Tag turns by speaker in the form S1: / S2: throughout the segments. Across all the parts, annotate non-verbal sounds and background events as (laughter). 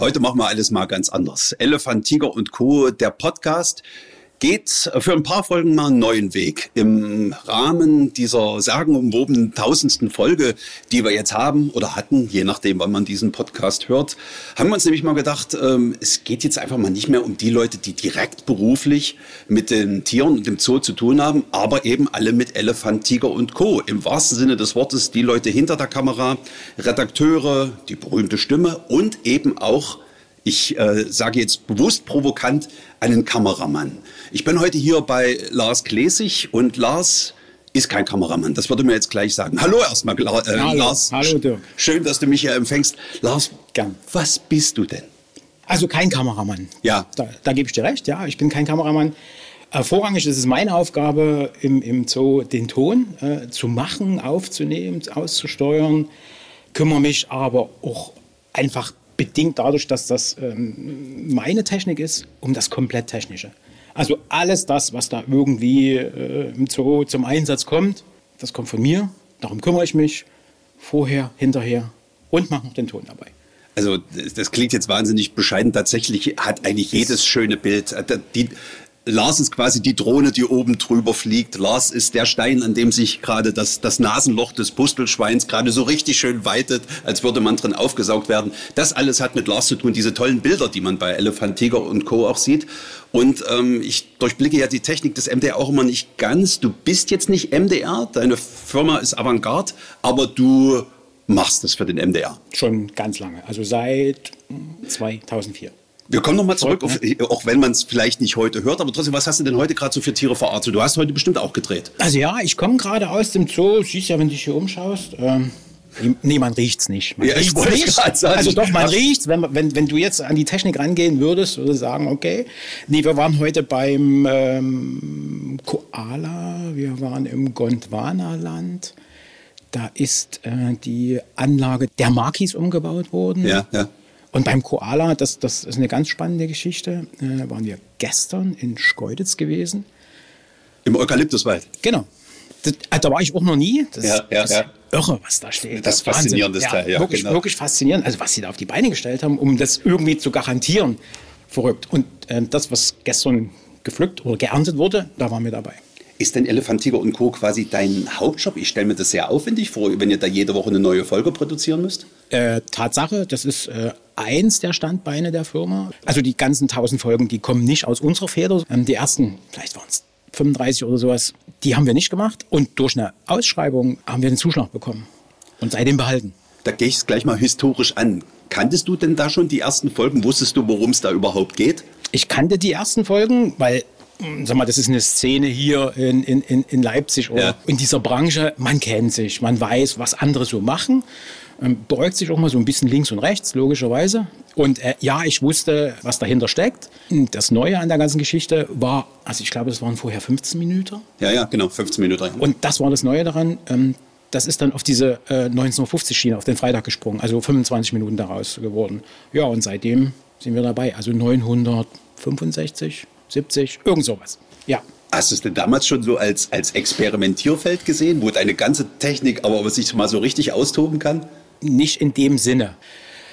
S1: Heute machen wir alles mal ganz anders. Elefant, Tiger und Co., der Podcast geht für ein paar Folgen mal einen neuen Weg. Im Rahmen dieser sagenumwobenen tausendsten Folge, die wir jetzt haben oder hatten, je nachdem, wann man diesen Podcast hört, haben wir uns nämlich mal gedacht, ähm, es geht jetzt einfach mal nicht mehr um die Leute, die direkt beruflich mit den Tieren und dem Zoo zu tun haben, aber eben alle mit Elefant, Tiger und Co. Im wahrsten Sinne des Wortes die Leute hinter der Kamera, Redakteure, die berühmte Stimme und eben auch ich äh, sage jetzt bewusst provokant, einen Kameramann. Ich bin heute hier bei Lars Klesig und Lars ist kein Kameramann. Das würde mir jetzt gleich sagen. Hallo erstmal, äh,
S2: hallo,
S1: Lars.
S2: Hallo, Dirk.
S1: Schön, dass du mich hier empfängst. Lars,
S2: Gern.
S1: was bist du denn?
S2: Also kein Kameramann.
S1: Ja.
S2: Da, da gebe ich dir recht, ja. Ich bin kein Kameramann. Äh, vorrangig ist es meine Aufgabe im, im Zoo, den Ton äh, zu machen, aufzunehmen, auszusteuern. Kümmere mich aber auch einfach bedingt dadurch, dass das ähm, meine Technik ist, um das komplett Technische. Also alles das, was da irgendwie äh, im Zoo zum Einsatz kommt, das kommt von mir. Darum kümmere ich mich vorher, hinterher und mache noch den Ton dabei.
S1: Also das klingt jetzt wahnsinnig bescheiden. Tatsächlich hat eigentlich jedes schöne Bild, äh, die, Lars ist quasi die Drohne, die oben drüber fliegt. Lars ist der Stein, an dem sich gerade das, das Nasenloch des Pustelschweins gerade so richtig schön weitet, als würde man drin aufgesaugt werden. Das alles hat mit Lars zu tun, diese tollen Bilder, die man bei Elefant, Tiger und Co. auch sieht. Und ähm, ich durchblicke ja die Technik des MDR auch immer nicht ganz. Du bist jetzt nicht MDR, deine Firma ist Avantgarde, aber du machst es für den MDR.
S2: Schon ganz lange, also seit 2004.
S1: Wir kommen nochmal zurück, auf, auch wenn man es vielleicht nicht heute hört, aber trotzdem, was hast du denn heute gerade so für Tiere verartet? Du hast heute bestimmt auch gedreht.
S2: Also ja, ich komme gerade aus dem Zoo, siehst ja, wenn du dich hier umschaust. Ähm, nee, man riecht's nicht. Man
S1: Ja, ich
S2: riecht's
S1: wollte
S2: nicht.
S1: sagen.
S2: Also doch, man riecht's. Wenn, wenn, wenn du jetzt an die Technik rangehen würdest, würde ich sagen, okay. Nee, wir waren heute beim ähm, Koala, wir waren im Gondwana-Land. Da ist äh, die Anlage der Makis umgebaut worden.
S1: Ja, ja.
S2: Und beim Koala, das, das ist eine ganz spannende Geschichte, äh, waren wir gestern in Schkeuditz gewesen.
S1: Im Eukalyptuswald.
S2: Genau. Das, äh, da war ich auch noch nie. Das,
S1: Ja, ja,
S2: das
S1: ja.
S2: Irre, was da steht.
S1: Das ist
S2: Wahnsinn.
S1: faszinierendes Teil, ja,
S2: Wirklich,
S1: genau.
S2: wirklich faszinierend. Also was sie da auf die Beine gestellt haben, um das irgendwie zu garantieren. Verrückt. Und äh, das, was gestern gepflückt oder geerntet wurde, da waren wir dabei.
S1: Ist denn Elefant, Tiger und Co. quasi dein Hauptjob? Ich stelle mir das sehr aufwendig vor, wenn ihr da jede Woche eine neue Folge produzieren müsst.
S2: Äh, Tatsache, das ist äh, eins der Standbeine der Firma. Also die ganzen tausend Folgen, die kommen nicht aus unserer Feder. Ähm, die ersten, vielleicht waren es 35 oder sowas, die haben wir nicht gemacht. Und durch eine Ausschreibung haben wir den Zuschlag bekommen. Und seitdem behalten.
S1: Da gehe ich es gleich mal historisch an. Kanntest du denn da schon die ersten Folgen? Wusstest du, worum es da überhaupt geht?
S2: Ich kannte die ersten Folgen, weil, mh, sag mal, das ist eine Szene hier in, in, in in Leipzig oder
S1: Ja.
S2: in dieser Branche. Man kennt sich, man weiß, was andere so machen. Ähm, beugt sich auch mal so ein bisschen links und rechts, logischerweise. Und äh, ja, ich wusste, was dahinter steckt. Das Neue an der ganzen Geschichte war, also ich glaube, es waren vorher 15 Minuten.
S1: Ja, ja, genau, 15 Minuten.
S2: Und das war das Neue daran. Ähm, das ist dann auf diese äh, 1950-Schiene, auf den Freitag gesprungen, also 25 Minuten daraus geworden. Ja, und seitdem sind wir dabei. Also 965, 70, irgend sowas. Ja.
S1: Hast du es denn damals schon so als, als Experimentierfeld gesehen, wo deine ganze Technik aber sich mal so richtig austoben kann?
S2: Nicht in dem Sinne.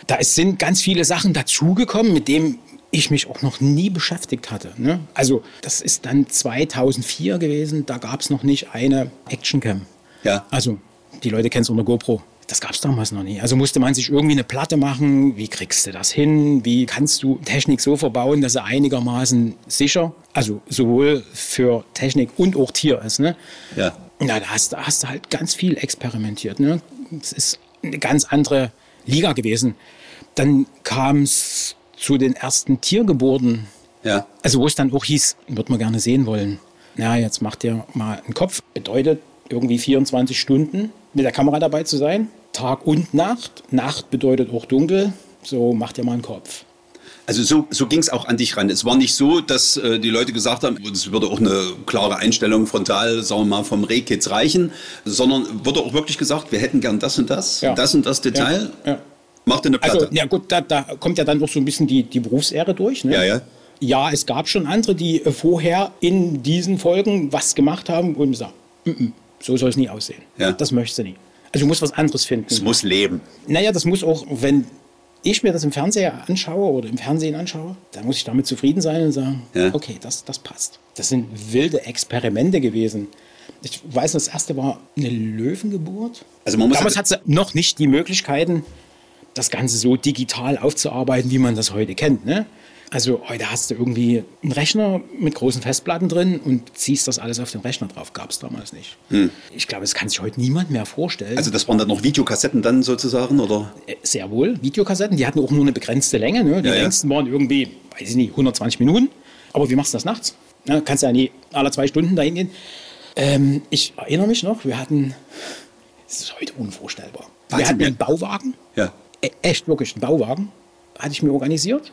S2: Da sind ganz viele Sachen dazugekommen, mit denen ich mich auch noch nie beschäftigt hatte. Ne? Also das ist dann 2004 gewesen, da gab es noch nicht eine Actioncam.
S1: Ja.
S2: Also die Leute kennen es unter GoPro. Das gab es damals noch nie. Also musste man sich irgendwie eine Platte machen. Wie kriegst du das hin? Wie kannst du Technik so verbauen, dass sie einigermaßen sicher, also sowohl für Technik und auch Tier ist. Ne?
S1: Ja.
S2: Na, da hast, da hast du halt ganz viel experimentiert. Ne? Es ist eine ganz andere Liga gewesen. Dann kam es zu den ersten Tiergeburten.
S1: Ja.
S2: Also wo es dann auch hieß, wird man gerne sehen wollen. Na, jetzt macht ihr mal einen Kopf. Bedeutet irgendwie 24 Stunden mit der Kamera dabei zu sein. Tag und Nacht. Nacht bedeutet auch dunkel. So macht ihr mal einen Kopf.
S1: Also so, so ging es auch an dich ran. Es war nicht so, dass äh, die Leute gesagt haben, es würde auch eine klare Einstellung frontal, sagen wir mal, vom Rehkitz reichen, sondern wurde auch wirklich gesagt, wir hätten gern das und das,
S2: Ja.
S1: das und das Detail.
S2: Ja, ja.
S1: Macht eine Platte.
S2: Also, ja gut, da, da kommt ja dann auch so ein bisschen die, die Berufsehre durch. Ne?
S1: Ja, ja.
S2: Ja, es gab schon andere, die äh, vorher in diesen Folgen was gemacht haben und gesagt, "Mm, mm, so soll es nie aussehen.
S1: Ja.
S2: Das möchtest du nie. Also du musst was anderes finden.
S1: es muss leben.
S2: Naja, das muss auch, wenn ich mir das im Fernseher anschaue oder im Fernsehen anschaue, dann muss ich damit zufrieden sein und sagen, ja. okay, das, das passt. Das sind wilde Experimente gewesen. Ich weiß, das erste war eine Löwengeburt. Also man muss Damals hat sie noch nicht die Möglichkeiten, das Ganze so digital aufzuarbeiten, wie man das heute kennt. Ne? Also heute hast du irgendwie einen Rechner mit großen Festplatten drin und ziehst das alles auf den Rechner drauf. Gab es damals nicht. Hm. Ich glaube, das kann sich heute niemand mehr vorstellen.
S1: Also das waren dann noch Videokassetten dann sozusagen, oder?
S2: Äh, sehr wohl, Videokassetten. Die hatten auch nur eine begrenzte Länge. Ne? Die ja, längsten ja. waren irgendwie, weiß ich nicht, 120 Minuten. Aber wie machst du das nachts? Ja, kannst ja nie alle zwei Stunden dahin gehen. Ähm, ich erinnere mich noch, wir hatten, das ist heute unvorstellbar. Wahnsinn, wir hatten einen Bauwagen. Ja. E echt wirklich einen Bauwagen. Hatte ich mir organisiert.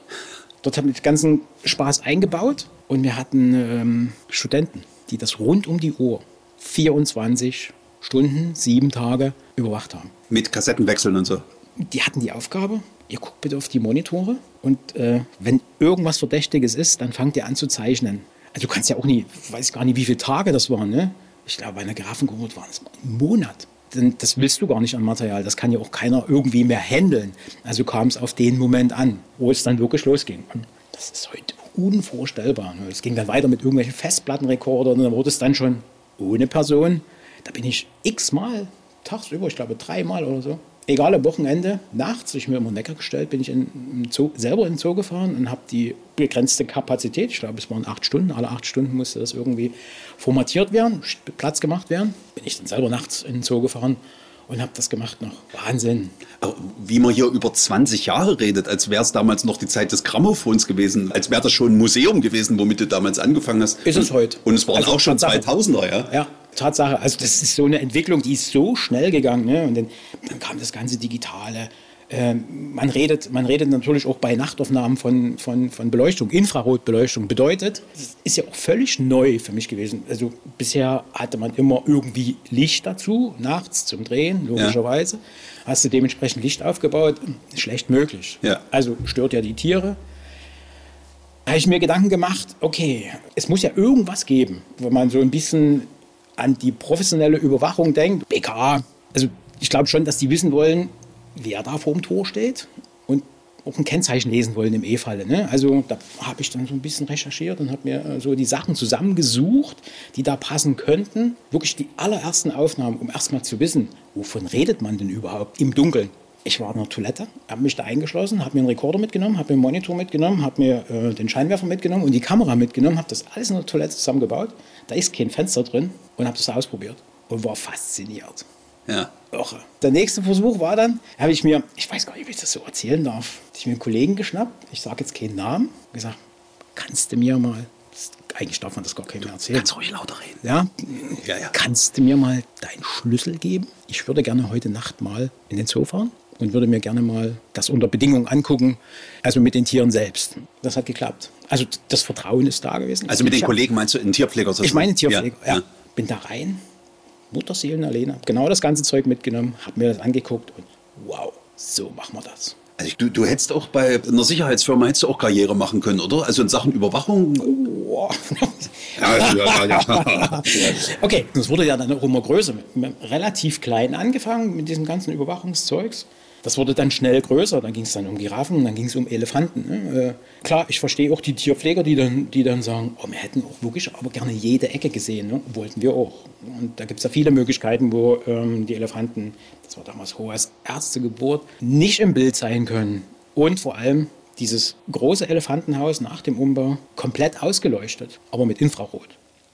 S2: Dort haben wir den ganzen Spaß eingebaut und wir hatten ähm, Studenten, die das rund um die Uhr 24 Stunden, sieben Tage überwacht haben.
S1: Mit Kassettenwechseln und so?
S2: Die hatten die Aufgabe, ihr guckt bitte auf die Monitore und äh, wenn irgendwas Verdächtiges ist, dann fangt ihr an zu zeichnen. Also du kannst ja auch nie, weiß gar nicht, wie viele Tage das waren. Ne? Ich glaube, bei einer Grafengeburt waren es ein Monat denn das willst du gar nicht an Material. Das kann ja auch keiner irgendwie mehr handeln. Also kam es auf den Moment an, wo es dann wirklich losging. Und das ist heute unvorstellbar. Ne? Es ging dann weiter mit irgendwelchen Festplattenrekordern und dann wurde es dann schon ohne Person. Da bin ich x-mal tagsüber, ich glaube dreimal oder so, egal am Wochenende, nachts, ich mir immer Wecker gestellt, bin ich in, in Zoo, selber in den Zoo gefahren und habe die begrenzte Kapazität, ich glaube es waren acht Stunden, alle acht Stunden musste das irgendwie formatiert werden, Platz gemacht werden, bin ich dann selber nachts in den Zoo gefahren und habe das gemacht noch. Wahnsinn.
S1: Wie man hier über 20 Jahre redet, als wäre es damals noch die Zeit des Grammophons gewesen, als wäre das schon ein Museum gewesen, womit du damals angefangen hast.
S2: Ist es heute.
S1: Und es waren also auch schon 2000er, ja?
S2: Ja, Tatsache. Also das ist so eine Entwicklung, die ist so schnell gegangen. Ne? Und dann, dann kam das ganze Digitale. Ähm, man, redet, man redet natürlich auch bei Nachtaufnahmen von, von, von Beleuchtung, Infrarotbeleuchtung. Bedeutet, das ist ja auch völlig neu für mich gewesen. Also bisher hatte man immer irgendwie Licht dazu, nachts zum Drehen, logischerweise. Ja. Hast du dementsprechend Licht aufgebaut? Schlecht möglich. Ja. Also stört ja die Tiere. Da habe ich mir Gedanken gemacht, okay, es muss ja irgendwas geben, wo man so ein bisschen an die professionelle Überwachung denkt. BKA, also ich glaube schon, dass die wissen wollen, wer da vor dem Tor steht und auch ein Kennzeichen lesen wollen im E-Falle. Ne? Also da habe ich dann so ein bisschen recherchiert und habe mir äh, so die Sachen zusammengesucht, die da passen könnten. Wirklich die allerersten Aufnahmen, um erstmal zu wissen, wovon redet man denn überhaupt im Dunkeln. Ich war in der Toilette, habe mich da eingeschlossen, habe mir einen Rekorder mitgenommen, habe mir einen Monitor mitgenommen, habe mir äh, den Scheinwerfer mitgenommen und die Kamera mitgenommen, habe das alles in der Toilette zusammengebaut. Da ist kein Fenster drin und habe das ausprobiert und war fasziniert. Ja. Irre. Der nächste Versuch war dann, habe ich mir, ich weiß gar nicht, wie ich das so erzählen darf, ich mir einen Kollegen geschnappt, ich sage jetzt keinen Namen, gesagt, kannst du mir mal, eigentlich darf man das gar keinem erzählen.
S1: Kannst ruhig lauter reden.
S2: Ja? ja, ja. Kannst du mir mal deinen Schlüssel geben? Ich würde gerne heute Nacht mal in den Zoo fahren und würde mir gerne mal das unter Bedingungen angucken, also mit den Tieren selbst. Das hat geklappt. Also das Vertrauen ist da gewesen.
S1: Also mit den Kollegen meinst du einen Tierpfleger?
S2: Ich meine Tierpfleger, ja. ja. Bin da rein, Mutterseelen alleine, habe genau das ganze Zeug mitgenommen, habe mir das angeguckt und wow, so machen wir das.
S1: Also du, du hättest auch bei einer Sicherheitsfirma hättest du auch Karriere machen können, oder? Also in Sachen Überwachung. Oh.
S2: ja, ja, ja, (laughs) okay, das wurde ja dann auch immer größer. Relativ klein angefangen mit diesem ganzen Überwachungszeugs. Das wurde dann schnell größer, dann ging es dann um Giraffen, dann ging es um Elefanten. Ne? Äh, klar, ich verstehe auch die Tierpfleger, die dann, die dann sagen, oh, wir hätten auch wirklich aber gerne jede Ecke gesehen, ne? wollten wir auch. Und da gibt es ja viele Möglichkeiten, wo ähm, die Elefanten, das war damals Hohes Ärztegeburt, nicht im Bild sein können. Und vor allem dieses große Elefantenhaus nach dem Umbau komplett ausgeleuchtet, aber mit Infrarot.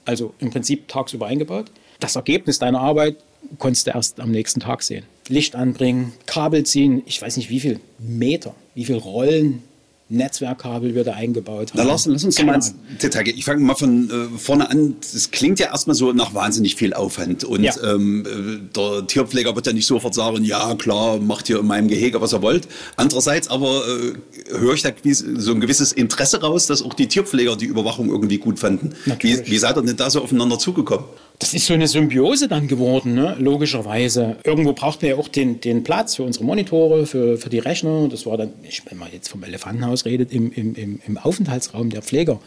S2: Also im Prinzip tagsüber eingebaut. Das Ergebnis deiner Arbeit konntest du erst am nächsten Tag sehen. Licht anbringen, Kabel ziehen, ich weiß nicht wie viel Meter, wie viel Rollen Netzwerkkabel wir da eingebaut haben.
S1: Na, lass, lass uns doch mal ins Detail gehen. Ich fange mal von äh, vorne an. Es klingt ja erstmal so nach wahnsinnig viel Aufwand. Und ja. ähm, äh, der Tierpfleger wird ja nicht sofort sagen, ja klar, macht ihr in meinem Gehege, was ihr wollt. Andererseits aber äh, höre ich da so ein gewisses Interesse raus, dass auch die Tierpfleger die Überwachung irgendwie gut fanden. Wie, wie seid ihr denn da so aufeinander zugekommen?
S2: Das ist so eine Symbiose dann geworden, ne? logischerweise. Irgendwo braucht man ja auch den, den Platz für unsere Monitore, für, für die Rechner. Das war dann, wenn man jetzt vom Elefantenhaus redet, im, im, im, im Aufenthaltsraum der Pfleger.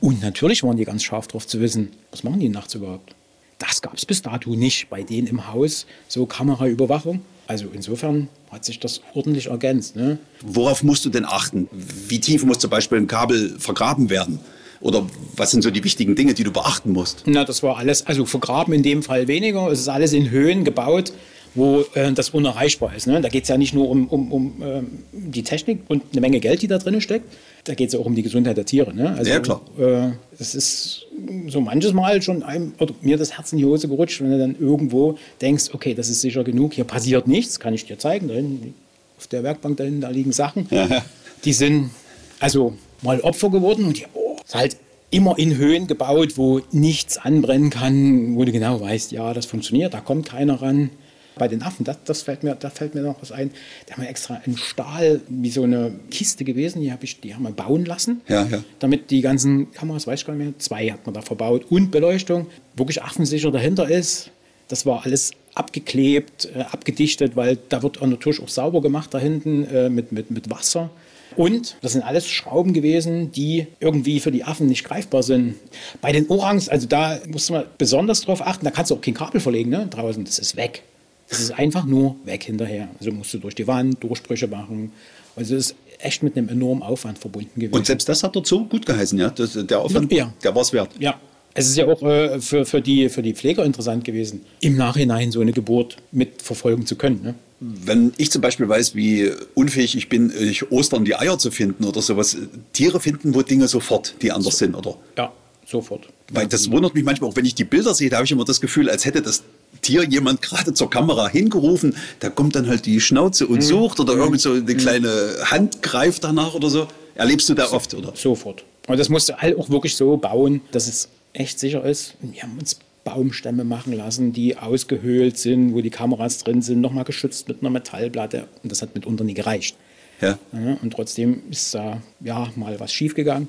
S2: Und natürlich waren die ganz scharf darauf zu wissen, was machen die nachts überhaupt. Das gab es bis dato nicht bei denen im Haus, so Kameraüberwachung. Also insofern hat sich das ordentlich ergänzt. Ne?
S1: Worauf musst du denn achten? Wie tief muss zum Beispiel ein Kabel vergraben werden? Oder was sind so die wichtigen Dinge, die du beachten musst?
S2: Na, das war alles, also vergraben in dem Fall weniger. Es ist alles in Höhen gebaut, wo äh, das unerreichbar ist. Ne? Da geht es ja nicht nur um, um, um ähm, die Technik und eine Menge Geld, die da drin steckt. Da geht es auch um die Gesundheit der Tiere. Ne?
S1: Also, ja, klar.
S2: Äh, das ist so manches Mal schon einem, oder mir das Herz in die Hose gerutscht, wenn du dann irgendwo denkst, okay, das ist sicher genug, hier passiert nichts, kann ich dir zeigen. Da hinten, auf der Werkbank da hinten, da liegen Sachen.
S1: Ja.
S2: Die sind also mal Opfer geworden und die, oh, ist halt immer in Höhen gebaut, wo nichts anbrennen kann, wo du genau weißt, ja, das funktioniert, da kommt keiner ran. Bei den Affen, das, das fällt mir, da fällt mir noch was ein. Da haben wir extra einen Stahl, wie so eine Kiste gewesen, die, hab ich, die haben wir bauen lassen.
S1: Ja, ja.
S2: Damit die ganzen Kameras, weiß ich gar nicht mehr, zwei hat man da verbaut und Beleuchtung, wirklich affensicher dahinter ist. Das war alles abgeklebt, äh, abgedichtet, weil da wird natürlich auch sauber gemacht da hinten äh, mit, mit, mit Wasser. Und das sind alles Schrauben gewesen, die irgendwie für die Affen nicht greifbar sind. Bei den Orangs, also da muss man besonders drauf achten, da kannst du auch kein Kabel verlegen ne? draußen, das ist weg. Das ist einfach nur weg hinterher. Also musst du durch die Wand Durchbrüche machen. Also es ist echt mit einem enormen Aufwand verbunden gewesen.
S1: Und selbst das hat dazu gut geheißen, ja? Das, der Aufwand,
S2: Ja.
S1: der war es wert.
S2: Ja, es ist ja auch äh, für, für, die, für die Pfleger interessant gewesen, im Nachhinein so eine Geburt mitverfolgen zu können. Ne?
S1: Wenn ich zum Beispiel weiß, wie unfähig ich bin, ich Ostern die Eier zu finden oder sowas, Tiere finden wohl Dinge sofort, die anders sind, oder?
S2: Ja, sofort.
S1: Weil das wundert mich manchmal auch, wenn ich die Bilder sehe, da habe ich immer das Gefühl, als hätte das Tier jemand gerade zur Kamera hingerufen. Da kommt dann halt die Schnauze und sucht oder irgend so eine kleine Hand greift danach oder so. Erlebst du da oft, oder?
S2: Sofort. Und das musst du halt auch wirklich so bauen, dass es echt sicher ist. Wir haben uns Baumstämme machen lassen, die ausgehöhlt sind, wo die Kameras drin sind, nochmal geschützt mit einer Metallplatte. Und das hat mitunter nie gereicht.
S1: Ja.
S2: Ja, und trotzdem ist da ja mal was schiefgegangen.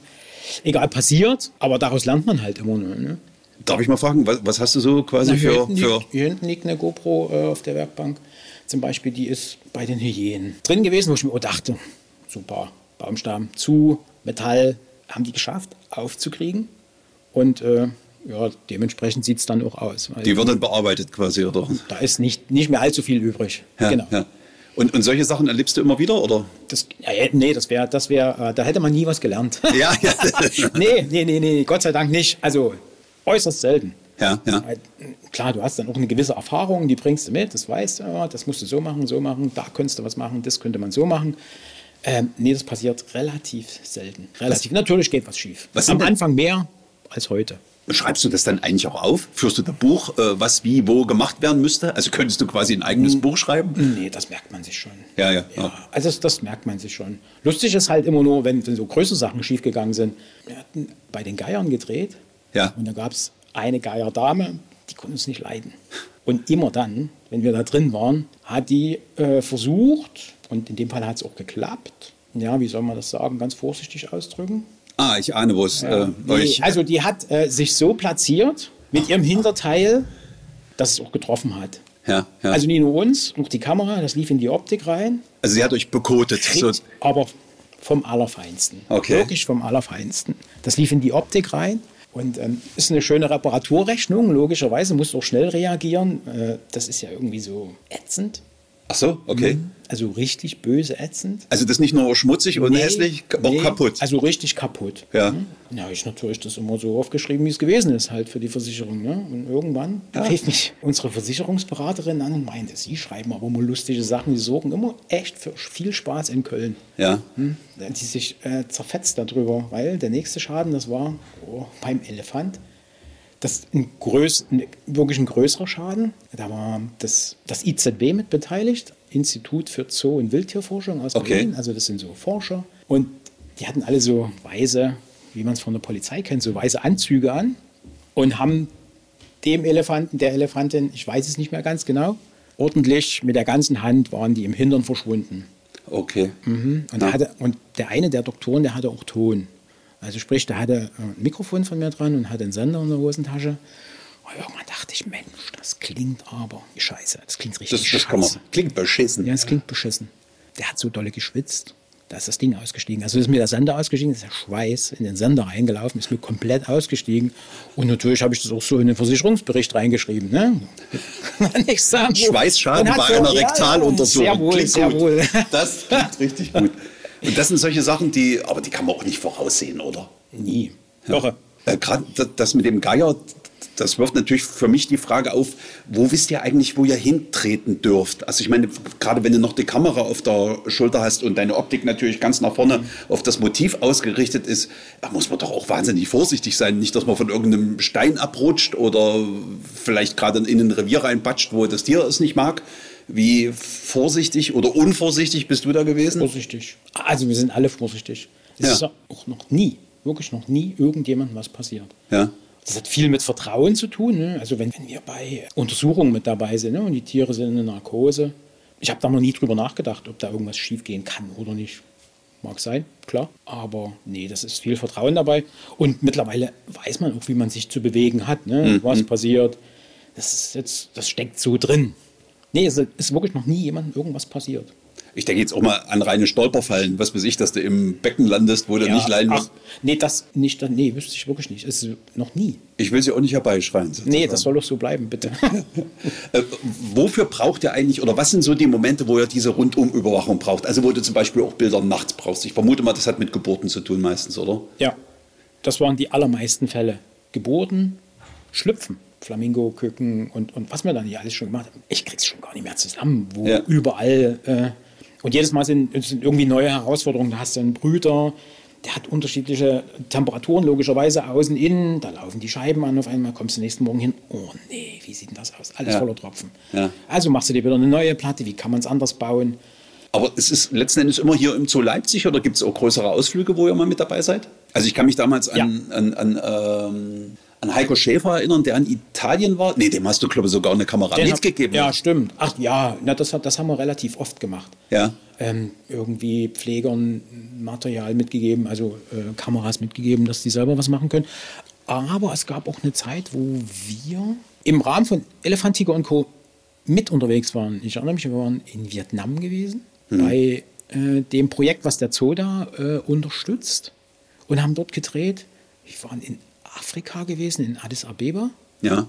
S2: Egal, passiert, aber daraus lernt man halt immer nur. Ne?
S1: Darf ich mal fragen, was, was hast du so quasi
S2: Na, hier,
S1: für,
S2: hinten
S1: für
S2: liegt, hier hinten liegt eine GoPro äh, auf der Werkbank. Zum Beispiel, die ist bei den Hyänen drin gewesen, wo ich mir dachte, super, Baumstamm zu, Metall, haben die geschafft aufzukriegen. Und äh, ja, dementsprechend sieht es dann auch aus. Weil
S1: die wird dann bearbeitet quasi, oder?
S2: da ist nicht, nicht mehr allzu viel übrig.
S1: Ja,
S2: genau.
S1: ja. Und, und solche Sachen erlebst du immer wieder, oder?
S2: Das, ja, nee, das wäre, das wär, äh, da hätte man nie was gelernt.
S1: Ja, ja. (laughs)
S2: nee, nee, nee, nee, Gott sei Dank nicht. Also äußerst selten.
S1: ja, ja.
S2: Weil, Klar, du hast dann auch eine gewisse Erfahrung, die bringst du mit, das weißt du, ja, das musst du so machen, so machen, da könntest du was machen, das könnte man so machen. Ähm, nee, das passiert relativ selten. Relativ. Natürlich geht was schief.
S1: Was
S2: Am Anfang mehr als heute.
S1: Schreibst du das dann eigentlich auch auf? Führst du da Buch, äh, was wie wo gemacht werden müsste? Also könntest du quasi ein eigenes Buch schreiben?
S2: Nee, das merkt man sich schon.
S1: Ja, ja,
S2: ja.
S1: ja.
S2: Also das, das merkt man sich schon. Lustig ist halt immer nur, wenn, wenn so größere Sachen schiefgegangen sind. Wir hatten bei den Geiern gedreht
S1: Ja.
S2: und da gab es eine Geierdame, die konnte uns nicht leiden. Und immer dann, wenn wir da drin waren, hat die äh, versucht, und in dem Fall hat es auch geklappt, ja, wie soll man das sagen, ganz vorsichtig ausdrücken.
S1: Ah, ich ahne, wo es äh,
S2: Nee,
S1: euch.
S2: also die hat äh, sich so platziert mit ihrem Hinterteil, dass es auch getroffen hat.
S1: Ja, ja.
S2: Also nicht nur uns, auch die Kamera, das lief in die Optik rein.
S1: Also sie hat euch bekotet. So,
S2: aber vom Allerfeinsten.
S1: Okay.
S2: Wirklich vom Allerfeinsten. Das lief in die Optik rein. Und ähm, ist eine schöne Reparaturrechnung. Logischerweise musst du auch schnell reagieren. Äh, das ist ja irgendwie so ätzend.
S1: ach so, okay.
S2: Mhm. Also richtig böse ätzend.
S1: Also das nicht nur schmutzig und
S2: Nee,
S1: hässlich, auch
S2: nee,
S1: kaputt.
S2: Also richtig kaputt.
S1: Ja.
S2: Mhm. Ja, ich natürlich das immer so aufgeschrieben, wie es gewesen ist, halt für die Versicherung. Ne? Und irgendwann rief mich unsere Versicherungsberaterin an und meinte, sie schreiben aber immer lustige Sachen, die sorgen immer echt für viel Spaß in Köln.
S1: ja.
S2: Hm? Die sich äh, zerfetzt darüber, weil der nächste Schaden, das war oh, beim Elefant. Das ist ein größ, wirklich ein größerer Schaden. Da war das, das IZB mit beteiligt, Institut für Zoo- und Wildtierforschung aus
S1: Okay.
S2: Berlin. Also das sind so Forscher. Und die hatten alle so weiße, wie man es von der Polizei kennt, so weiße Anzüge an und haben dem Elefanten, der Elefantin, ich weiß es nicht mehr ganz genau, ordentlich mit der ganzen Hand waren die im Hintern verschwunden.
S1: Okay.
S2: Und, der hatte, und der eine der Doktoren, der hatte auch Ton. Also sprich, der hatte äh, ein Mikrofon von mir dran und hatte einen Sender in der Hosentasche. Und irgendwann dachte ich, Mensch, das klingt aber scheiße. Das klingt richtig
S1: Das, das kann man.
S2: scheiße.
S1: Klingt beschissen.
S2: Ja, es klingt beschissen. Der hat so dolle geschwitzt. Da ist das Ding ausgestiegen. Also ist mir der Sender ausgestiegen, ist der Schweiß in den Sender reingelaufen, ist mir komplett ausgestiegen. Und natürlich habe ich das auch so in den Versicherungsbericht reingeschrieben. Ne? (laughs)
S1: sagen, Schweißschaden bei einer Rektaluntersuchung.
S2: Ja, sehr wohl, klingt sehr gut. wohl.
S1: Das klingt richtig gut. Und das sind solche Sachen, die, aber die kann man auch nicht voraussehen, oder?
S2: Nie. Ja.
S1: Äh, Gerade das mit dem Geier, das wirft natürlich für mich die Frage auf, wo wisst ihr eigentlich, wo ihr hintreten dürft? Also ich meine, gerade wenn du noch die Kamera auf der Schulter hast und deine Optik natürlich ganz nach vorne auf das Motiv ausgerichtet ist, da muss man doch auch wahnsinnig vorsichtig sein. Nicht, dass man von irgendeinem Stein abrutscht oder vielleicht gerade in ein Revier reinpatscht, wo das Tier es nicht mag. Wie vorsichtig oder unvorsichtig bist du da gewesen?
S2: Vorsichtig. Also wir sind alle vorsichtig. Es ja. ist auch noch nie, wirklich noch nie irgendjemandem was passiert.
S1: Ja.
S2: Das hat viel mit Vertrauen zu tun. Ne? Also wenn, wenn, wir bei Untersuchungen mit dabei sind ne? und die Tiere sind in der Narkose, ich habe da noch nie drüber nachgedacht, ob da irgendwas schiefgehen kann oder nicht. Mag sein, klar. Aber nee, das ist viel Vertrauen dabei. Und mittlerweile weiß man auch, wie man sich zu bewegen hat, ne? Mhm. was passiert. Das, ist jetzt, das steckt so drin. Nee, es ist wirklich noch nie jemandem irgendwas passiert.
S1: Ich denke jetzt auch mal an reine Stolperfallen, was weiß ich, dass du im Becken landest, wo du nicht leiden musst.
S2: Nee, das nicht, nee, wüsste ich wirklich nicht. Es ist noch nie.
S1: Ich will sie auch nicht herbeischreien.
S2: Sozusagen. Nee, das soll doch so bleiben, bitte. (laughs)
S1: äh, wofür braucht ihr eigentlich, oder was sind so die Momente, wo ihr diese Rundumüberwachung braucht? Also wo du zum Beispiel auch Bilder nachts brauchst. Ich vermute mal, das hat mit Geburten zu tun meistens, oder?
S2: Ja, das waren die allermeisten Fälle. Geburten, Schlüpfen. Flamingo-Küken und, und was wir dann hier alles schon gemacht haben. Ich krieg's schon gar nicht mehr zusammen, wo ja. überall äh, und jedes Mal sind, sind irgendwie neue Herausforderungen. Da hast du einen Brüter, der hat unterschiedliche Temperaturen, logischerweise außen, innen. Da laufen die Scheiben an. Auf einmal kommst du nächsten Morgen hin. Oh nee, wie sieht denn das aus? Alles ja. voller Tropfen. Ja. Also machst du dir wieder eine neue Platte. Wie kann man es anders bauen?
S1: Aber es ist letzten Endes immer hier im Zoo Leipzig oder gibt es auch größere Ausflüge, wo ihr mal mit dabei seid? Also ich kann mich damals an, ja. an, an ähm an Heiko Schäfer erinnern, der in Italien war. Nee, dem hast du, glaube ich, sogar eine Kamera Den mitgegeben.
S2: Hab, ja, stimmt. Ach ja, na, das, das haben wir relativ oft gemacht.
S1: Ja.
S2: Ähm, irgendwie Pflegern Material mitgegeben, also äh, Kameras mitgegeben, dass die selber was machen können. Aber es gab auch eine Zeit, wo wir im Rahmen von Elefant, Tiger und Co. mit unterwegs waren. Ich erinnere mich, wir waren in Vietnam gewesen, hm. bei äh, dem Projekt, was der Zoo da äh, unterstützt und haben dort gedreht. Wir waren in Afrika gewesen, in Addis Abeba.
S1: Ja.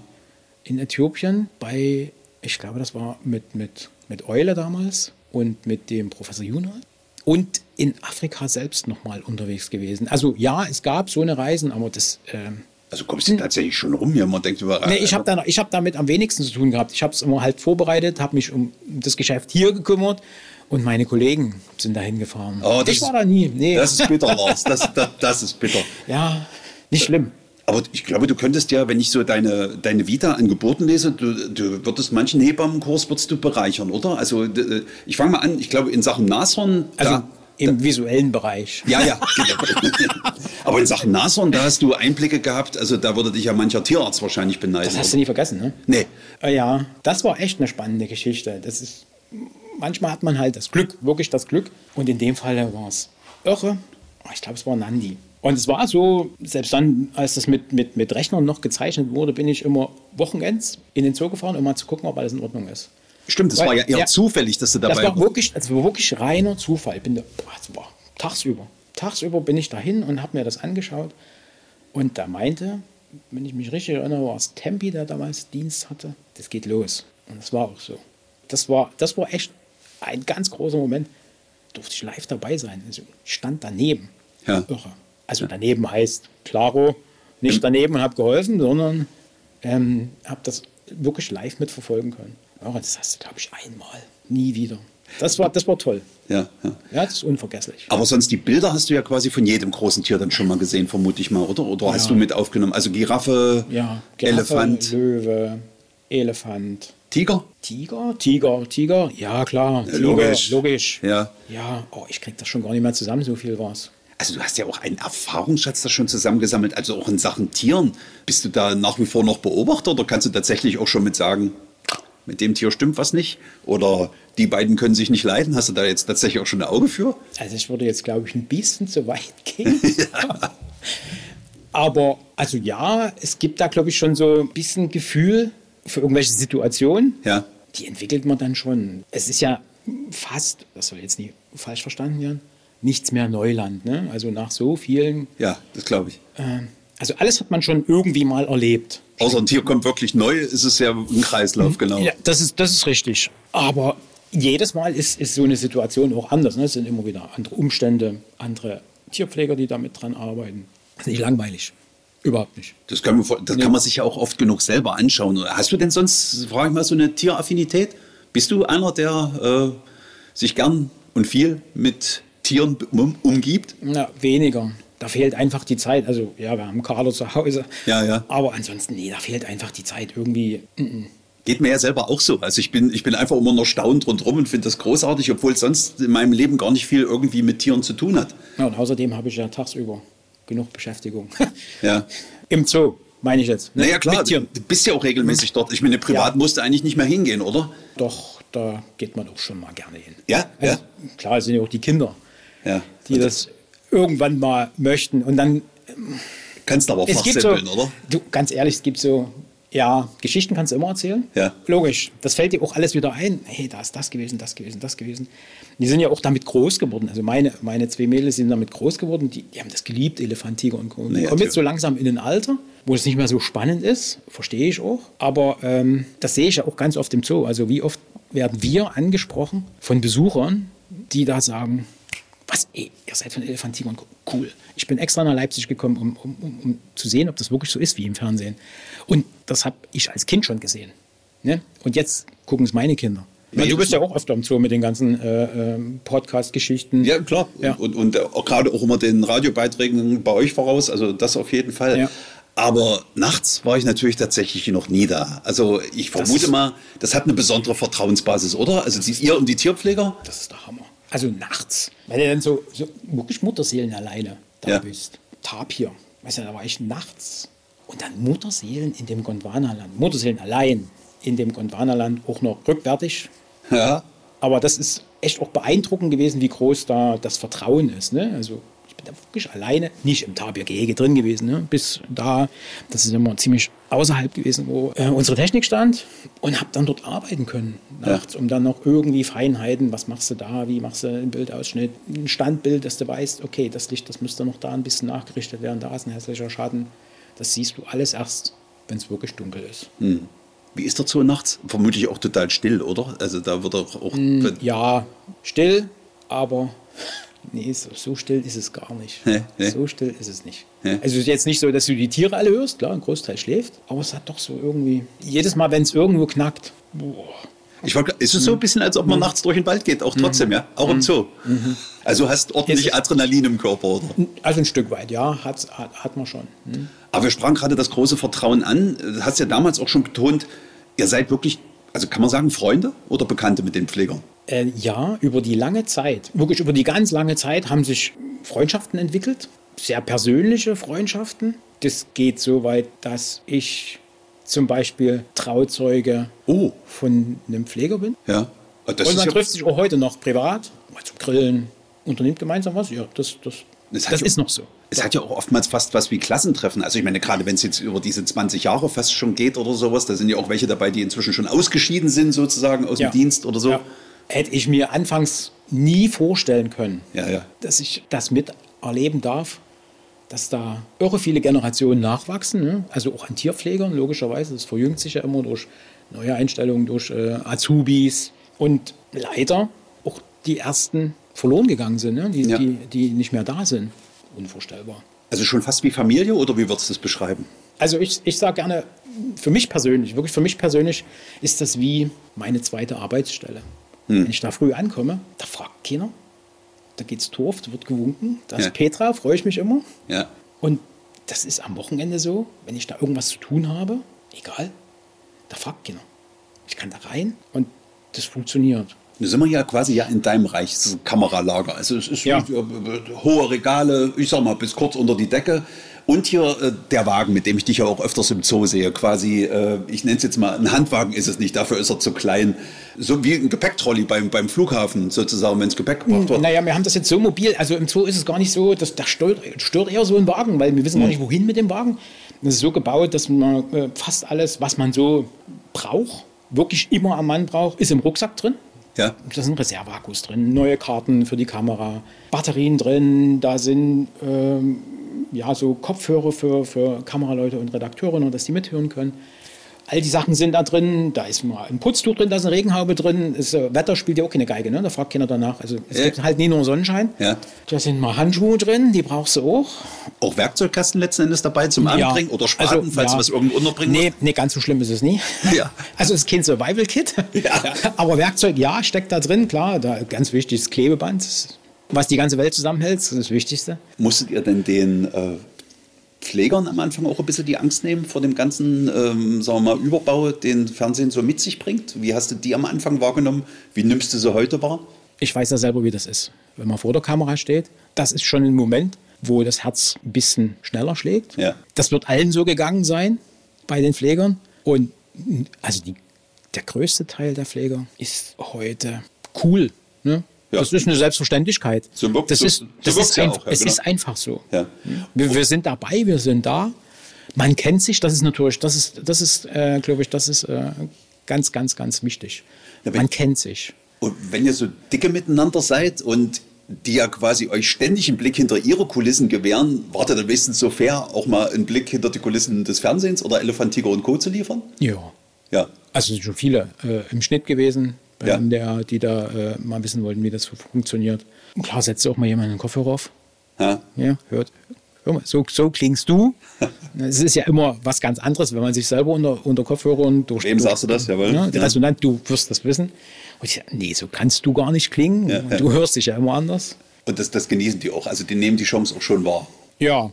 S2: In Äthiopien bei, ich glaube, das war mit, mit, mit Eule damals und mit dem Professor Yunus. Und in Afrika selbst nochmal unterwegs gewesen. Also ja, es gab so eine Reisen, aber das... Ähm,
S1: also kommst du tatsächlich schon rum hier? Man denkt über.
S2: Nee, ich habe da, hab damit am wenigsten zu tun gehabt. Ich habe es immer halt vorbereitet, habe mich um das Geschäft hier gekümmert und meine Kollegen sind dahin gefahren.
S1: Oh, ich war da nie. Nee. Das ist bitter, (laughs) Lars. Das, das, das ist bitter.
S2: Ja, nicht schlimm.
S1: Aber ich glaube, du könntest ja, wenn ich so deine, deine Vita an Geburten lese, du, du würdest manchen Hebammenkurs würdest du bereichern, oder? Also ich fange mal an, ich glaube in Sachen Nashorn.
S2: Also da, im da, visuellen Bereich.
S1: Ja, ja. (laughs) Genau. Aber in Sachen Nashorn, da hast du Einblicke gehabt, also da würde dich ja mancher Tierarzt wahrscheinlich beneiden.
S2: Das hast du nie vergessen, ne?
S1: Nee.
S2: Äh, ja, das war echt eine spannende Geschichte. Das ist, manchmal hat man halt das Glück, wirklich das Glück. Und in dem Fall war es irre. Ich glaube, es war Nandi. Und es war so, selbst dann, als das mit, mit, mit Rechnern noch gezeichnet wurde, bin ich immer wochenends in den Zoo gefahren, um mal zu gucken, ob alles in Ordnung ist.
S1: Stimmt, das Weil, war ja eher ja, zufällig, dass du dabei
S2: warst. Das war wirklich, also wirklich reiner Zufall. Ich bin da, boah, tagsüber. Tagsüber bin ich dahin und habe mir das angeschaut. Und da meinte, wenn ich mich richtig erinnere, war es Tempi, der damals Dienst hatte. Das geht los. Und das war auch so. Das war, das war echt ein ganz großer Moment. Durfte ich live dabei sein. Also ich stand daneben.
S1: Ja. Irre.
S2: Also daneben heißt, klaro, nicht daneben und habe geholfen, sondern ähm, habe das wirklich live mitverfolgen können. Ja, das hast du, glaube ich, einmal, nie wieder. Das war, das war toll.
S1: Ja, ja.
S2: ja, das ist unvergesslich.
S1: Aber sonst die Bilder hast du ja quasi von jedem großen Tier dann schon mal gesehen, vermute ich mal, oder? Oder ja. hast du mit aufgenommen? Also Giraffe,
S2: ja, Giraffe,
S1: Elefant.
S2: Löwe, Elefant.
S1: Tiger?
S2: Tiger, Tiger, Tiger, ja klar. Tiger,
S1: logisch.
S2: logisch.
S1: Ja.
S2: Ja, oh, ich krieg das schon gar nicht mehr zusammen, so viel war es.
S1: Also du hast ja auch einen Erfahrungsschatz da schon zusammengesammelt, also auch in Sachen Tieren. Bist du da nach wie vor noch Beobachter oder kannst du tatsächlich auch schon mit sagen, mit dem Tier stimmt was nicht? Oder die beiden können sich nicht leiden? Hast du da jetzt tatsächlich auch schon ein Auge für?
S2: Also ich würde jetzt, glaube ich, ein bisschen zu weit (laughs) gehen. (laughs) ja. Aber also ja, es gibt da, glaube ich, schon so ein bisschen Gefühl für irgendwelche Situationen.
S1: Ja.
S2: Die entwickelt man dann schon. Es ist ja fast, das soll jetzt nie falsch verstanden werden, nichts mehr Neuland. Ne? Also nach so vielen.
S1: Ja, das glaube ich.
S2: Äh, also alles hat man schon irgendwie mal erlebt.
S1: Außer ein Tier kommt wirklich neu, ist es ja ein Kreislauf, genau.
S2: Ja, das ist, das ist richtig. Aber jedes Mal ist, ist so eine Situation auch anders. Ne? Es sind immer wieder andere Umstände, andere Tierpfleger, die damit dran arbeiten. Das ist nicht langweilig. Überhaupt nicht.
S1: Das, kann man, das kann man sich ja auch oft genug selber anschauen. Hast du denn sonst, frage ich mal, so eine Tieraffinität? Bist du einer, der äh, sich gern und viel mit Tieren um, umgibt?
S2: Na, weniger. Da fehlt einfach die Zeit. Also, ja, wir haben Kader zu Hause.
S1: Ja, ja.
S2: Aber ansonsten, nee, da fehlt einfach die Zeit irgendwie. Mm.
S1: Geht mir ja selber auch so. Also ich bin, ich bin einfach immer noch staunend rundherum und finde das großartig, obwohl sonst in meinem Leben gar nicht viel irgendwie mit Tieren zu tun hat.
S2: Ja, und außerdem habe ich ja tagsüber genug Beschäftigung. (laughs)
S1: Ja.
S2: Im Zoo, meine ich jetzt.
S1: Ne? Naja, klar, du bist ja auch regelmäßig dort. Ich meine, privat ja. musst du eigentlich nicht mehr hingehen, oder?
S2: Doch, da geht man auch schon mal gerne hin.
S1: Ja,
S2: also,
S1: ja.
S2: Klar, es sind ja auch die Kinder,
S1: ja.
S2: die das irgendwann mal möchten. Und dann.
S1: Kannst du aber fachsimpeln,
S2: so,
S1: oder?
S2: Du, ganz ehrlich, es gibt so ja, Geschichten kannst du immer erzählen.
S1: Ja.
S2: Logisch. Das fällt dir auch alles wieder ein. Hey, da ist das gewesen, das gewesen, das gewesen. Die sind ja auch damit groß geworden. Also meine, meine zwei Mädels sind damit groß geworden. Die, die haben das geliebt, Elefant, Tiger und Co. Die kommen jetzt so langsam in ein Alter, wo es nicht mehr so spannend ist. Verstehe ich auch. Aber ähm, das sehe ich ja auch ganz oft im Zoo. Also wie oft werden wir angesprochen von Besuchern, die da sagen, was, ey, ihr seid von Elefant, Tiger und Co. Cool. Ich bin extra nach Leipzig gekommen, um, um, um, um zu sehen, ob das wirklich so ist wie im Fernsehen. Und das habe ich als Kind schon gesehen. Ne? Und jetzt gucken es meine Kinder. Ja, du bist ja auch öfter im Zoo mit den ganzen äh, äh, Podcast-Geschichten.
S1: Ja, klar. Ja. Und, und, und gerade auch immer den Radiobeiträgen bei euch voraus. Also das auf jeden Fall. Ja. Aber nachts war ich natürlich tatsächlich noch nie da. Also ich vermute das mal, das hat eine besondere Vertrauensbasis, oder? Also ihr und die Tierpfleger?
S2: Das ist der Hammer. Also nachts, weil du dann so, so wirklich Mutterseelen alleine da ja. bist. Tapir. Weißt du, da war ich nachts und dann Mutterseelen in dem Gondwanaland. Mutterseelen allein in dem Gondwanaland, auch noch rückwärtig.
S1: Ja.
S2: Aber das ist echt auch beeindruckend gewesen, wie groß da das Vertrauen ist. Ne? Also bin da wirklich alleine, nicht im Tapirgehege drin gewesen, ne? bis da, das ist immer ziemlich außerhalb gewesen, wo äh, unsere Technik stand und habe dann dort arbeiten können nachts, ja. um dann noch irgendwie Feinheiten, was machst du da, wie machst du einen Bildausschnitt, ein Standbild, dass du weißt, okay, das Licht, das müsste noch da ein bisschen nachgerichtet werden, da ist ein hässlicher Schatten das siehst du alles erst, wenn es wirklich dunkel ist.
S1: Hm. Wie ist Zoo nachts? Vermutlich auch total still, oder? Also da wird auch. auch
S2: hm, ja, still, aber nee, so, so, still ist es gar nicht.
S1: Nee, nee.
S2: So still ist es nicht. Nee. Also es ist jetzt nicht so, dass du die Tiere alle hörst, klar, ein Großteil schläft, aber es hat doch so irgendwie. Jedes Mal, wenn es irgendwo knackt, boah,
S1: ich wollte, ist es so ein bisschen, als ob man mhm. nachts durch den Wald geht, auch trotzdem, ja? Auch im mhm. Zoo. Mhm. Also hast ordentlich Adrenalin im Körper, oder?
S2: Also ein Stück weit, ja, hat, hat, hat man schon.
S1: Mhm. Aber wir sprachen gerade das große Vertrauen an. Du hast ja damals auch schon betont, ihr seid wirklich, also kann man sagen, Freunde oder Bekannte mit den Pflegern?
S2: Äh, ja, über die lange Zeit, wirklich über die ganz lange Zeit haben sich Freundschaften entwickelt, sehr persönliche Freundschaften. Das geht so weit, dass ich zum Beispiel Trauzeuge
S1: oh.
S2: von einem Pfleger bin.
S1: Ja.
S2: Ah, das und man trifft sich auch heute noch privat, mal zum Grillen, unternimmt gemeinsam was. Ja, das, das, das, das ist noch so.
S1: Es hat ja auch oftmals fast was wie Klassentreffen. Also ich meine, gerade wenn es jetzt über diese 20 Jahre fast schon geht oder sowas, da sind ja auch welche dabei, die inzwischen schon ausgeschieden sind sozusagen aus ja. dem Dienst oder so.
S2: Hätte ich mir anfangs nie vorstellen können,
S1: ja, ja.
S2: dass ich das miterleben darf dass da irre viele Generationen nachwachsen, ne? also auch an Tierpflegern, logischerweise. Das verjüngt sich ja immer durch neue Einstellungen, durch äh, Azubis und leider auch die ersten verloren gegangen sind, ne? die, ja. die, die nicht mehr da sind. Unvorstellbar.
S1: Also schon fast wie Familie oder wie würdest du das beschreiben?
S2: Also ich, ich sage gerne, für mich persönlich, wirklich für mich persönlich ist das wie meine zweite Arbeitsstelle. Hm. Wenn ich da früh ankomme, da fragt keiner, da geht's Torf, da wird gewunken. Da ist ja. Petra, freue ich mich immer.
S1: Ja.
S2: Und das ist am Wochenende so, wenn ich da irgendwas zu tun habe, egal, da fragt keiner. Ich kann da rein und das funktioniert.
S1: Da sind wir ja quasi ja in deinem Reich, das Kameralager. Also es ist ja. hohe Regale, ich sag mal, bis kurz unter die Decke. Und hier äh, der Wagen, mit dem ich dich ja auch öfters im Zoo sehe, quasi, äh, ich nenne es jetzt mal, ein Handwagen ist es nicht, dafür ist er zu klein. So wie ein Gepäcktrolley beim, beim Flughafen sozusagen, wenn es Gepäck gebracht wird.
S2: Naja, wir haben das jetzt so mobil, also im Zoo ist es gar nicht so, dass, da stört, stört eher so ein Wagen, weil wir wissen mhm. gar nicht, wohin mit dem Wagen. Das ist so gebaut, dass man äh, fast alles, was man so braucht, wirklich immer am Mann braucht, ist im Rucksack drin.
S1: Ja.
S2: Da sind Reserveakkus drin, neue Karten für die Kamera, Batterien drin, da sind ähm, ja so Kopfhörer für, für Kameraleute und Redakteure, nur dass die mithören können. All die Sachen sind da drin. Da ist mal ein Putztuch drin, da ist eine Regenhaube drin. Das äh, Wetter spielt ja auch keine Geige, ne? da fragt keiner danach. Also es
S1: Ja.
S2: gibt halt nie nur Sonnenschein.
S1: Ja.
S2: Da sind mal Handschuhe drin, die brauchst du auch.
S1: Auch Werkzeugkasten letzten Endes dabei zum Anbringen oder Spaten,
S2: Also,
S1: falls du was irgendwo unterbringen
S2: Nee, nee, ganz so schlimm ist es nie. (laughs)
S1: Ja.
S2: Also es ist kein Survival-Kit.
S1: Ja. (laughs)
S2: Aber Werkzeug, ja, steckt da drin, klar. Da, ganz wichtig ist Klebeband, das- was die ganze Welt zusammenhält, das ist das Wichtigste.
S1: Musstet ihr denn den äh, Pflegern am Anfang auch ein bisschen die Angst nehmen vor dem ganzen, ähm, sagen wir mal, Überbau, den Fernsehen so mit sich bringt? Wie hast du die am Anfang wahrgenommen? Wie nimmst du sie heute wahr?
S2: Ich weiß ja selber, wie das ist. Wenn man vor der Kamera steht, das ist schon ein Moment, wo das Herz ein bisschen schneller schlägt.
S1: Ja.
S2: Das wird allen so gegangen sein bei den Pflegern. Und also die, der größte Teil der Pfleger ist heute cool. Ne?
S1: Ja.
S2: Das ist eine Selbstverständlichkeit.
S1: So wirkt-
S2: das ist, das ist,
S1: ja
S2: einf-
S1: auch, ja,
S2: es
S1: genau.
S2: ist einfach so.
S1: Ja.
S2: Wir, wir sind dabei, wir sind da. Man kennt sich, das ist natürlich, das ist, das ist, äh, glaube ich, das ist äh, ganz, ganz, ganz wichtig.
S1: Wenn-
S2: Man kennt sich.
S1: Und wenn ihr so dicke miteinander seid und die ja quasi euch ständig einen Blick hinter ihre Kulissen gewähren, wart ihr dann wenigstens so fair, auch mal einen Blick hinter die Kulissen des Fernsehens oder Elefant, Tiger und Co. zu liefern?
S2: Ja.
S1: Ja.
S2: Also es sind schon viele äh, im Schnitt gewesen, bei
S1: Ja.
S2: der, die da äh, mal wissen wollten, wie das funktioniert. Und klar, setzt auch mal jemand einen Kopfhörer auf.
S1: ja.
S2: Ja, hört. Hör mal, so, so klingst du. (laughs) Es ist ja immer was ganz anderes, wenn man sich selber unter, unter Kopfhörern durch. Durch,
S1: sagst du das? Jawohl.
S2: Ne, der
S1: Ja.
S2: Resonant, du wirst das wissen. Und ich sag, nee, so kannst du gar nicht klingen.
S1: Ja.
S2: Du hörst dich ja immer anders.
S1: Und das, das genießen die auch. Also die nehmen die Chance auch schon wahr.
S2: Ja,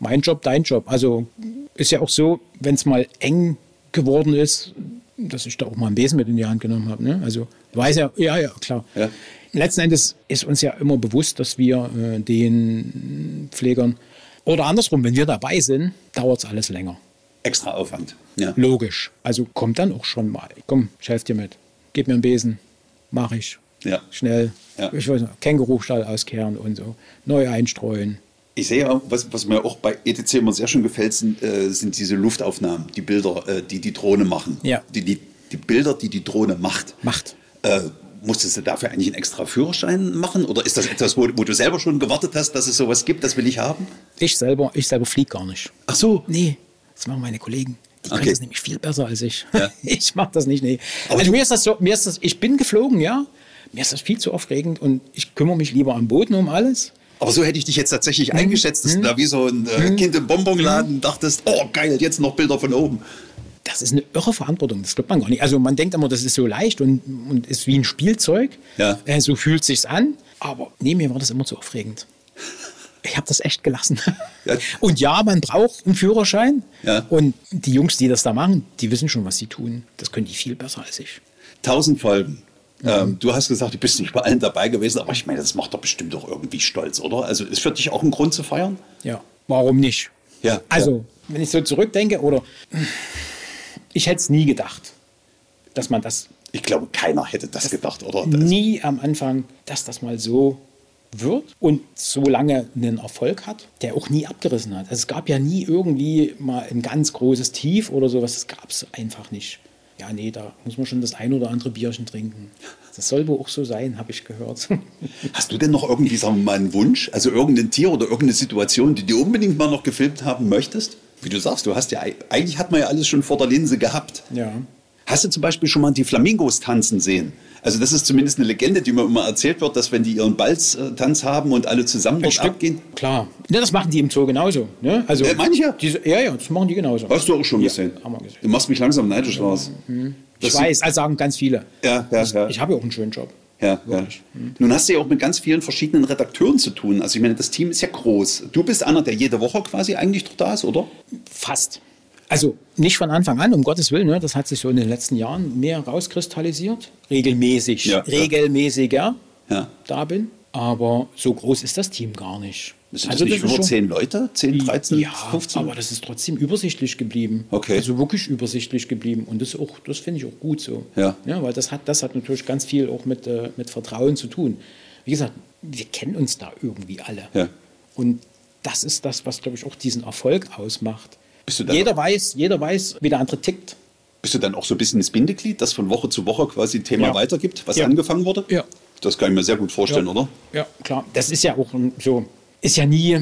S2: mein Job, dein Job. Also ist ja auch so, wenn es mal eng geworden ist, dass ich da auch mal einen Besen mit in die Hand genommen habe. Ne? Also weiß ja, ja, ja, klar.
S1: Ja.
S2: Letzten Endes ist uns ja immer bewusst, dass wir äh, den Pflegern oder andersrum, wenn wir dabei sind, dauert es alles länger.
S1: Extra Aufwand. Ja.
S2: Logisch. Also kommt dann auch schon mal. Komm, ich helfe dir mit. Gib mir einen Besen. Mach ich.
S1: Ja.
S2: Schnell.
S1: Ja.
S2: Ich weiß nicht, Kängurustall auskehren und so. Neu einstreuen.
S1: Ich sehe auch, was, was mir auch bei ETC immer sehr schön gefällt, sind, äh, sind diese Luftaufnahmen, die Bilder, äh, die die Drohne machen.
S2: Ja.
S1: Die, die, die Bilder, die die Drohne macht.
S2: Macht.
S1: Äh, musstest du dafür eigentlich einen extra Führerschein machen? Oder ist das etwas, wo, wo du selber schon gewartet hast, dass es sowas gibt, das will ich haben?
S2: Ich selber, ich selber fliege gar nicht.
S1: Ach so.
S2: Nee, das machen meine Kollegen. Die können
S1: Okay.
S2: das nämlich viel besser als ich.
S1: Ja. (laughs)
S2: Ich mache das nicht, nee.
S1: Aber
S2: also mir ist das so, mir ist das, ich bin geflogen, ja. Mir ist das viel zu aufregend und ich kümmere mich lieber am Boden um alles.
S1: Aber so hätte ich dich jetzt tatsächlich
S2: Mhm.
S1: eingeschätzt, dass du da wie so ein äh, Kind im Bonbonladen dachtest, oh geil, jetzt noch Bilder von oben.
S2: Das ist eine irre Verantwortung, das glaubt man gar nicht. Also man denkt immer, das ist so leicht und, und ist wie ein Spielzeug.
S1: Ja.
S2: Äh, so fühlt sich's an. Aber nee, mir war das immer zu aufregend. Ich habe das echt gelassen.
S1: Ja.
S2: Und ja, man braucht einen Führerschein.
S1: Ja.
S2: Und die Jungs, die das da machen, die wissen schon, was sie tun. Das können die viel besser als ich.
S1: Tausend Folgen. Ähm, du hast gesagt, du bist nicht bei allen dabei gewesen, aber ich meine, das macht doch bestimmt doch irgendwie stolz, oder? Also ist für dich auch ein Grund zu feiern?
S2: Ja, warum nicht?
S1: Ja,
S2: Also, wenn ich so zurückdenke, oder ich hätte es nie gedacht, dass man das
S1: Ich glaube, keiner hätte das gedacht, oder? Das,
S2: nie am Anfang, dass das mal so wird und so lange einen Erfolg hat, der auch nie abgerissen hat. Also es gab ja nie irgendwie mal ein ganz großes Tief oder sowas, das gab es einfach nicht. Ja, nee, da muss man schon das ein oder andere Bierchen trinken. Das soll wohl auch so sein, habe ich gehört. (laughs)
S1: Hast du denn noch irgendwie, sagen wir mal, einen Wunsch? Also irgendein Tier oder irgendeine Situation, die du unbedingt mal noch gefilmt haben möchtest? Wie du sagst, du hast ja, eigentlich hat man ja alles schon vor der Linse gehabt.
S2: ja.
S1: Hast du zum Beispiel schon mal die Flamingos tanzen sehen? Also das ist zumindest eine Legende, die mir immer erzählt wird, dass wenn die ihren Balztanz haben und alle zusammen dort abgehen.
S2: Klar. Ja, das machen die im Zoo genauso. Ne? Also,
S1: Äh, manche?
S2: Diese, ja, ja, das machen die genauso.
S1: Hast du auch schon
S2: Ja,
S1: gesehen?
S2: haben wir gesehen.
S1: Du machst mich langsam neidisch, Lars.
S2: Ich weiß, also sagen ganz viele.
S1: Ja, ja,
S2: ich,
S1: ja.
S2: ich habe ja auch einen schönen Job.
S1: Ja, ja.
S2: Wirklich.
S1: Nun hast du ja auch mit ganz vielen verschiedenen Redakteuren zu tun. Also ich meine, das Team ist ja groß. Du bist einer, der jede Woche quasi eigentlich dort da ist, oder?
S2: Fast. Also nicht von Anfang an, um Gottes Willen. Ne? Das hat sich so in den letzten Jahren mehr rauskristallisiert. Regelmäßig,
S1: Ja, ja.
S2: regelmäßiger
S1: Ja.
S2: da bin. Aber so groß ist das Team gar nicht.
S1: Sind das nicht
S2: ist
S1: über
S2: schon-
S1: 10 Leute? 10, 13,
S2: ja,
S1: 15?
S2: aber das ist trotzdem übersichtlich geblieben.
S1: Okay.
S2: Also wirklich übersichtlich geblieben. Und das, auch- das finde ich auch gut so.
S1: Ja.
S2: weil das hat, das hat natürlich ganz viel auch mit, äh, mit Vertrauen zu tun. Wie gesagt, wir kennen uns da irgendwie alle.
S1: Ja.
S2: Und das ist das, was, glaube ich, auch diesen Erfolg ausmacht. Jeder, weiß, jeder weiß, wie der andere tickt.
S1: Bist du dann auch so ein bisschen das Bindeglied, das von Woche zu Woche quasi ein Thema
S2: Ja.
S1: weitergibt, was
S2: Ja.
S1: angefangen wurde?
S2: Ja.
S1: Das kann ich mir sehr gut vorstellen,
S2: Ja.
S1: oder?
S2: Ja, klar. Das ist ja auch so, ist ja nie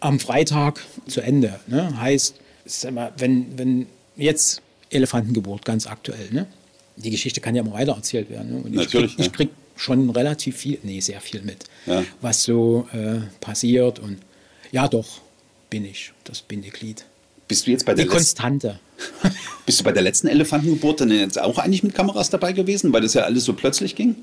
S2: am Freitag zu Ende. Ne? Heißt, sag mal, wenn, wenn jetzt Elefantengeburt ganz aktuell, ne? die Geschichte kann ja immer weiter erzählt werden. Ne? Und ich
S1: Natürlich,
S2: krieg,
S1: ja.
S2: ich krieg schon relativ viel, nee, sehr viel mit,
S1: Ja.
S2: was so äh, passiert. Und ja, doch, bin ich, das Bindeglied.
S1: Bist du jetzt bei
S2: Die
S1: der, letzten,
S2: Konstante. (laughs)
S1: bist du bei der letzten Elefantengeburt dann jetzt auch eigentlich mit Kameras dabei gewesen, weil das ja alles so plötzlich ging?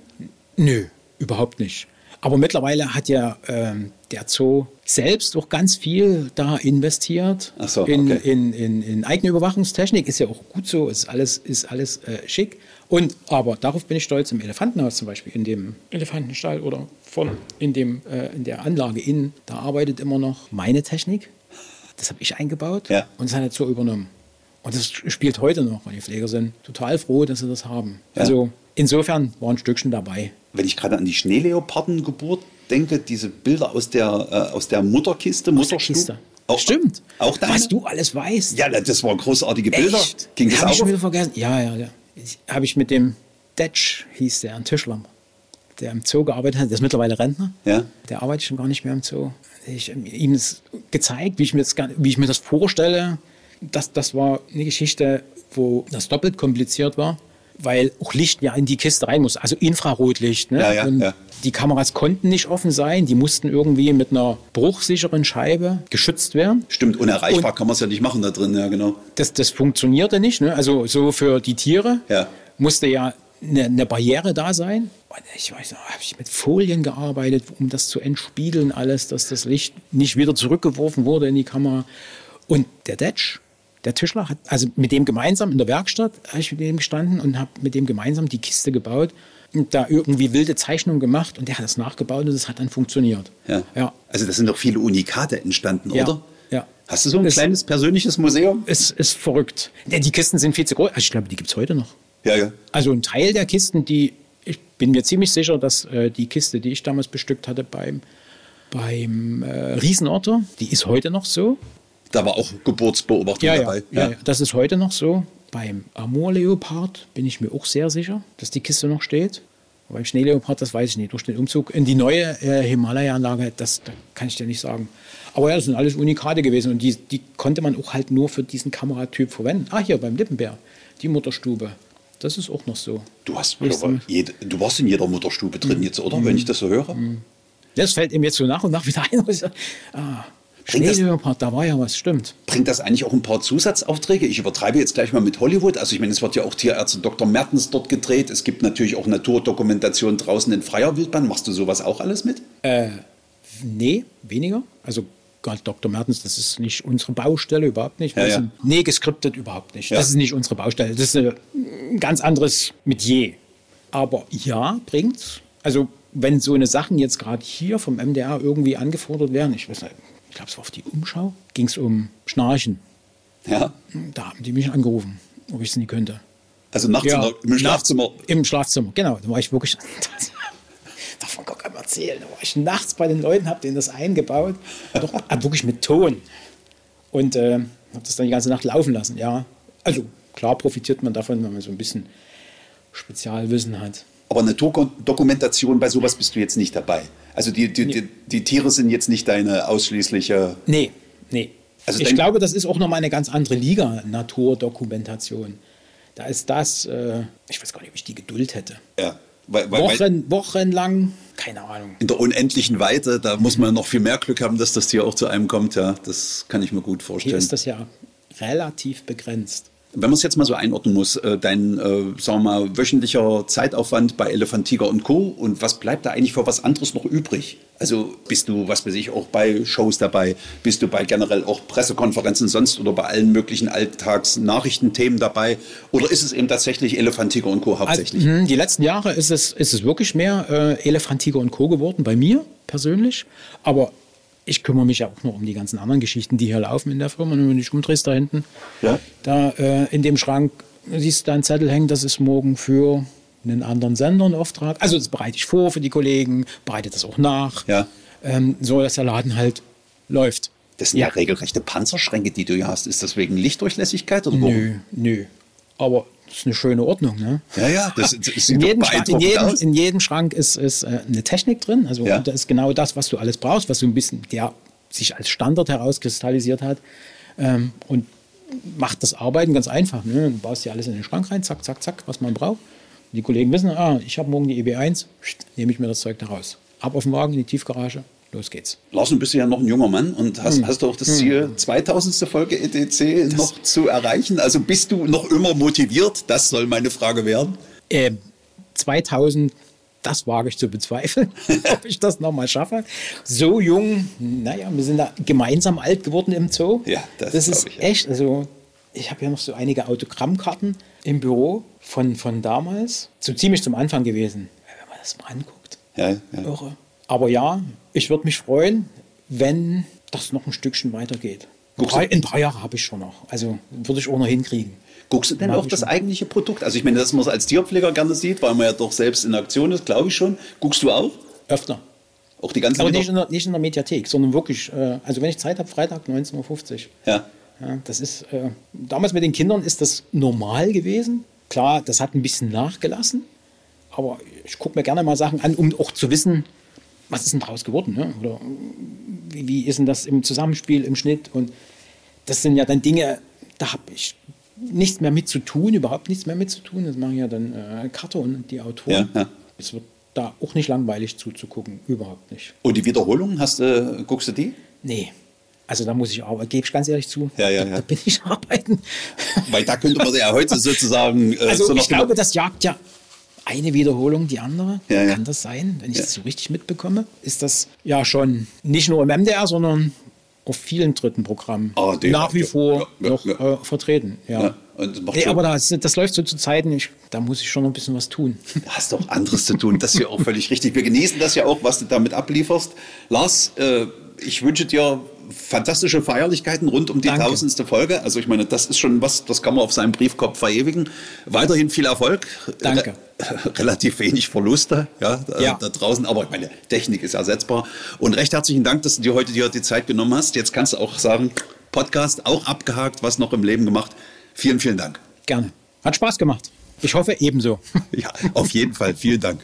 S2: Nö, überhaupt nicht. Aber mittlerweile hat ja ähm, der Zoo selbst auch ganz viel da investiert
S1: Ach so,
S2: in,
S1: okay.
S2: in, in, in eigene Überwachungstechnik. Ist ja auch gut so, ist alles, ist alles äh, schick. Und aber darauf bin ich stolz im Elefantenhaus zum Beispiel, in dem Elefantenstall oder von in, dem, äh, in der Anlage innen, da arbeitet immer noch meine Technik. Das habe ich eingebaut
S1: Ja.
S2: und das hat der Zoo übernommen. Und das spielt heute noch, weil die Pfleger sind total froh, dass sie das haben.
S1: Ja.
S2: Also insofern war ein Stückchen dabei.
S1: Wenn ich gerade an die Schneeleopardengeburt denke, diese Bilder aus der, äh, aus der Mutterkiste, Mutterstube.
S2: Kiste.
S1: Auch,
S2: Stimmt.
S1: Auch deine?
S2: Was du alles weißt.
S1: Ja, das waren großartige Bilder.
S2: Echt?
S1: Ging das
S2: Habe
S1: auch?
S2: ich schon wieder vergessen. Ja, ja, ja. Habe ich mit dem Detsch, hieß der, ein Tischler, der im Zoo gearbeitet hat, der ist mittlerweile Rentner.
S1: Ja.
S2: Der arbeitet schon gar nicht mehr im Zoo. Ich habe ihm das gezeigt, wie ich mir das, wie ich mir das vorstelle. Das, das war eine Geschichte, wo das doppelt kompliziert war, weil auch Licht ja in die Kiste rein muss, also Infrarotlicht. Ne?
S1: Ja, ja,
S2: Und
S1: ja.
S2: Die Kameras konnten nicht offen sein, die mussten irgendwie mit einer bruchsicheren Scheibe geschützt werden.
S1: Stimmt, unerreichbar kann man es ja nicht machen da drin, ja, genau.
S2: Das, das funktionierte nicht. Ne? Also so für die Tiere
S1: Ja.
S2: musste ja eine, eine Barriere da sein. Und ich weiß noch, habe ich mit Folien gearbeitet, um das zu entspiegeln alles, dass das Licht nicht wieder zurückgeworfen wurde in die Kamera. Und der Detsch, der Tischler, hat also mit dem gemeinsam in der Werkstatt, habe ich mit dem gestanden und habe mit dem gemeinsam die Kiste gebaut und da irgendwie wilde Zeichnungen gemacht und der hat das nachgebaut und das hat dann funktioniert.
S1: Ja.
S2: ja.
S1: Also das sind doch viele Unikate entstanden,
S2: Ja,
S1: oder?
S2: ja.
S1: Hast du so ein
S2: Das-
S1: kleines persönliches Museum?
S2: Es ist verrückt. Denn die Kisten sind viel zu groß. Also ich glaube, die gibt es heute noch.
S1: Ja, ja.
S2: Also ein Teil der Kisten, die, ich bin mir ziemlich sicher, dass äh, die Kiste, die ich damals bestückt hatte beim, beim äh, Riesenotter, die ist heute noch so.
S1: Da war auch Geburtsbeobachtung
S2: Ja,
S1: dabei.
S2: ja, ja, das ist heute noch so. Beim Amur-Leopard bin ich mir auch sehr sicher, dass die Kiste noch steht. Beim Schneeleopard, das weiß ich nicht. Durch den Umzug in die neue äh, Himalaya-Anlage, das da kann ich dir nicht sagen. Aber ja, das sind alles Unikate gewesen und die, die konnte man auch halt nur für diesen Kameratyp verwenden. Ah, hier beim Lippenbär, die Mutterstube. Das ist auch noch so.
S1: Du, hast, jede, du warst in jeder Mutterstube drin jetzt, oder? Wenn ich das so höre.
S2: Das fällt ihm jetzt so nach und nach wieder ein. (laughs) ah,
S1: das-
S2: Schneeleopard, da war ja was, stimmt.
S1: Bringt das eigentlich auch ein paar Zusatzaufträge? Ich übertreibe jetzt gleich mal mit Hollywood. Also ich meine, es wird ja auch Tierärzte Dr. Mertens dort gedreht. Es gibt natürlich auch Naturdokumentation draußen in freier Wildbahn. Machst du sowas auch alles mit?
S2: Nee, weniger. Also gerade Dr. Mertens, das ist nicht unsere Baustelle, überhaupt nicht.
S1: Ja, ja.
S2: sind- Nee, geskriptet überhaupt nicht.
S1: Ja.
S2: Das ist nicht unsere Baustelle. Das ist ein ganz anderes Metier. Aber ja, bringt's. Also wenn so eine Sachen jetzt gerade hier vom MDR irgendwie angefordert werden, ich weiß nicht, ich glaube, es war auf die Umschau, ging es um Schnarchen.
S1: Ja.
S2: Da haben die mich angerufen, ob ich es nie könnte.
S1: Also nachts der, im Schlafzimmer.
S2: Im Schlafzimmer, genau. Da war ich wirklich. (laughs) Davon kann man erzählen. Da war ich nachts bei den Leuten, habe denen das eingebaut. Doch, (laughs) wirklich mit Ton. Und äh, habe das dann die ganze Nacht laufen lassen, ja. Also klar profitiert man davon, wenn man so ein bisschen Spezialwissen hat.
S1: Aber Naturdokumentation, bei sowas bist du jetzt nicht dabei. Also die, die, die, die Tiere sind jetzt nicht deine ausschließliche.
S2: Nee, nee.
S1: Also
S2: ich glaube, das ist auch nochmal eine ganz andere Liga, Naturdokumentation. Da ist das, äh, ich weiß gar nicht, ob ich die Geduld hätte.
S1: Ja, weil, weil,
S2: Wochen, wochenlang, keine Ahnung.
S1: in der unendlichen Weite, da muss man noch viel mehr Glück haben, dass das Tier auch zu einem kommt. Ja, das kann ich mir gut
S2: Hier
S1: vorstellen.
S2: ist das ja relativ begrenzt.
S1: Wenn man es jetzt mal so einordnen muss, äh, dein, äh, sagen wir mal, wöchentlicher Zeitaufwand bei Elefant, Tiger und Co. Und was bleibt da eigentlich für was anderes noch übrig? Also bist du, was weiß ich, auch bei Shows dabei? Bist du bei generell auch Pressekonferenzen sonst oder bei allen möglichen Alltagsnachrichtenthemen dabei? Oder ist es eben tatsächlich Elefant, Tiger und Co. hauptsächlich?
S2: Also, mh, die letzten Jahre ist es, ist es wirklich mehr äh, Elefant, Tiger und Co. geworden, bei mir persönlich. Aber ich kümmere mich ja auch noch um die ganzen anderen Geschichten, die hier laufen in der Firma. Und wenn du dich umdrehst da hinten,
S1: Ja.
S2: da äh, in dem Schrank siehst du da einen Zettel hängen, das ist morgen für einen anderen Sender ein Auftrag. Also das bereite ich vor für die Kollegen, bereite das auch nach,
S1: Ja.
S2: ähm, so dass der Laden halt läuft.
S1: Das sind ja. regelrechte Panzerschränke, die du hier hast. Ist das wegen Lichtdurchlässigkeit oder warum?
S2: Nö, nö. Aber Das ist eine schöne Ordnung, ne?
S1: Ja, ja, das, (laughs) das
S2: in, jedem Schrank, in, jedem, in jedem Schrank ist, ist äh, eine Technik drin. Also
S1: Ja.
S2: da ist genau das, was du alles brauchst, was so ein bisschen der sich als Standard herauskristallisiert hat. Ähm, und macht das Arbeiten ganz einfach. Ne? Du baust dir alles in den Schrank rein, zack, zack, zack, was man braucht. Die Kollegen wissen, ah, ich habe morgen die EB1, pst, nehme ich mir das Zeug da raus. Ab auf den Wagen, in die Tiefgarage, los geht's.
S1: Lars, du bist ja noch ein junger Mann und hast,
S2: Hm.
S1: hast du auch das Ziel, 2000. Folge ETC noch zu erreichen? Also bist du noch immer motiviert? Das soll meine Frage werden.
S2: Ähm, 2000, das wage ich zu bezweifeln, (laughs) ob ich das nochmal schaffe. So jung, naja, wir sind da gemeinsam alt geworden im Zoo.
S1: Ja, das
S2: das ist
S1: ich, ja.
S2: echt, also ich habe ja noch so einige Autogrammkarten im Büro von, von damals, so ziemlich zum Anfang gewesen. Wenn man das mal anguckt,
S1: Ja, ja.
S2: irre. Aber ja, ich würde mich freuen, wenn das noch ein Stückchen weitergeht.
S1: Du-
S2: paar, ein paar Jahre habe ich schon noch, also würde ich auch noch hinkriegen.
S1: Guckst du denn
S2: Mach
S1: auch das
S2: schon.
S1: eigentliche Produkt? Also ich meine, dass man es als Tierpfleger gerne sieht, weil man ja doch selbst in Aktion ist, glaube ich schon. Guckst du auch?
S2: Öfter.
S1: Auch die ganzen
S2: Aber nicht in, der, nicht in der Mediathek, sondern wirklich, äh, also wenn ich Zeit habe, Freitag 19.50 Uhr.
S1: Ja.
S2: Ja, das ist, äh, damals mit den Kindern ist das normal gewesen. Klar, das hat ein bisschen nachgelassen, aber ich gucke mir gerne mal Sachen an, um auch zu wissen, was ist denn draus geworden? Ne? Oder wie, wie ist denn das im Zusammenspiel, im Schnitt? Und das sind ja dann Dinge, da habe ich nichts mehr mit zu tun, überhaupt nichts mehr mit zu tun. Das machen ja dann äh, Carton und die Autoren.
S1: Ja, ja.
S2: Es wird da auch nicht langweilig zuzugucken, überhaupt nicht.
S1: Und die Wiederholungen, hast, du, guckst du die?
S2: Nee. Also da muss ich arbeiten, gebe ich ganz ehrlich zu.
S1: Ja, ja,
S2: da,
S1: ja.
S2: da bin ich (laughs) arbeiten.
S1: Weil da könnte man ja heute sozusagen... Äh,
S2: Also
S1: so
S2: ich glaube, das jagt ja eine Wiederholung die andere.
S1: Ja, ja.
S2: Kann das sein, wenn ich das so richtig mitbekomme? Ist das ja schon nicht nur im MDR, sondern auf vielen dritten Programmen
S1: ARD,
S2: nach wie vor noch. Äh, vertreten. Ja. Nee, aber das, das läuft so zu Zeiten, ich, da muss ich schon noch ein bisschen was tun. (laughs)
S1: Du hast doch anderes zu tun. Das ist ja auch völlig richtig. Wir genießen das ja auch, was du damit ablieferst. Lars, äh, ich wünsche dir fantastische Feierlichkeiten rund um die tausendste Folge. Also ich meine, das ist schon was, das kann man auf seinem Briefkopf verewigen. Weiterhin viel Erfolg.
S2: Danke.
S1: Re (laughs) relativ wenig Verluste ja, da,
S2: Ja.
S1: da draußen, aber ich meine, Technik ist ersetzbar. Und recht herzlichen Dank, dass du dir heute dir die Zeit genommen hast. Jetzt kannst du auch sagen, Podcast auch abgehakt, was noch im Leben gemacht. Vielen, vielen Dank.
S2: Gerne. Hat Spaß gemacht. Ich hoffe ebenso. (laughs)
S1: Ja, auf jeden Fall. Vielen Dank.